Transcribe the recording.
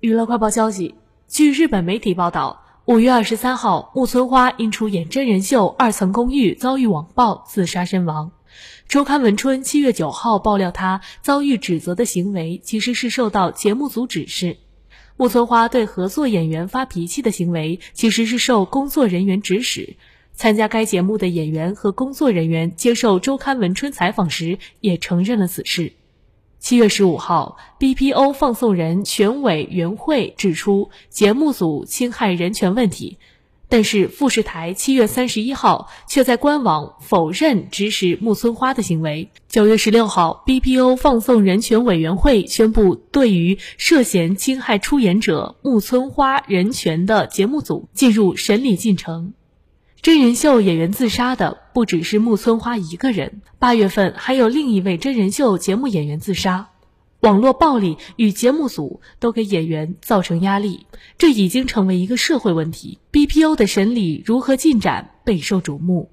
娱乐快报消息，据日本媒体报道，五月二十三号，木村花因出演真人秀《二层公寓》遭遇网暴自杀身亡。周刊文春七月九号爆料，他遭遇指责的行为其实是受到节目组指示。木村花对合作演员发脾气的行为其实是受工作人员指使。参加该节目的演员和工作人员接受周刊文春采访时也承认了此事。七月十五号，BPO 放送人权委员会指出节目组侵害人权问题，但是富士台七月三十一号却在官网否认指使木村花的行为。九月十六号，BPO 放送人权委员会宣布，对于涉嫌侵害出演者木村花人权的节目组进入审理进程。真人秀演员自杀的不只是木村花一个人，八月份还有另一位真人秀节目演员自杀。网络暴力与节目组都给演员造成压力，这已经成为一个社会问题。BPO 的审理如何进展备受瞩目。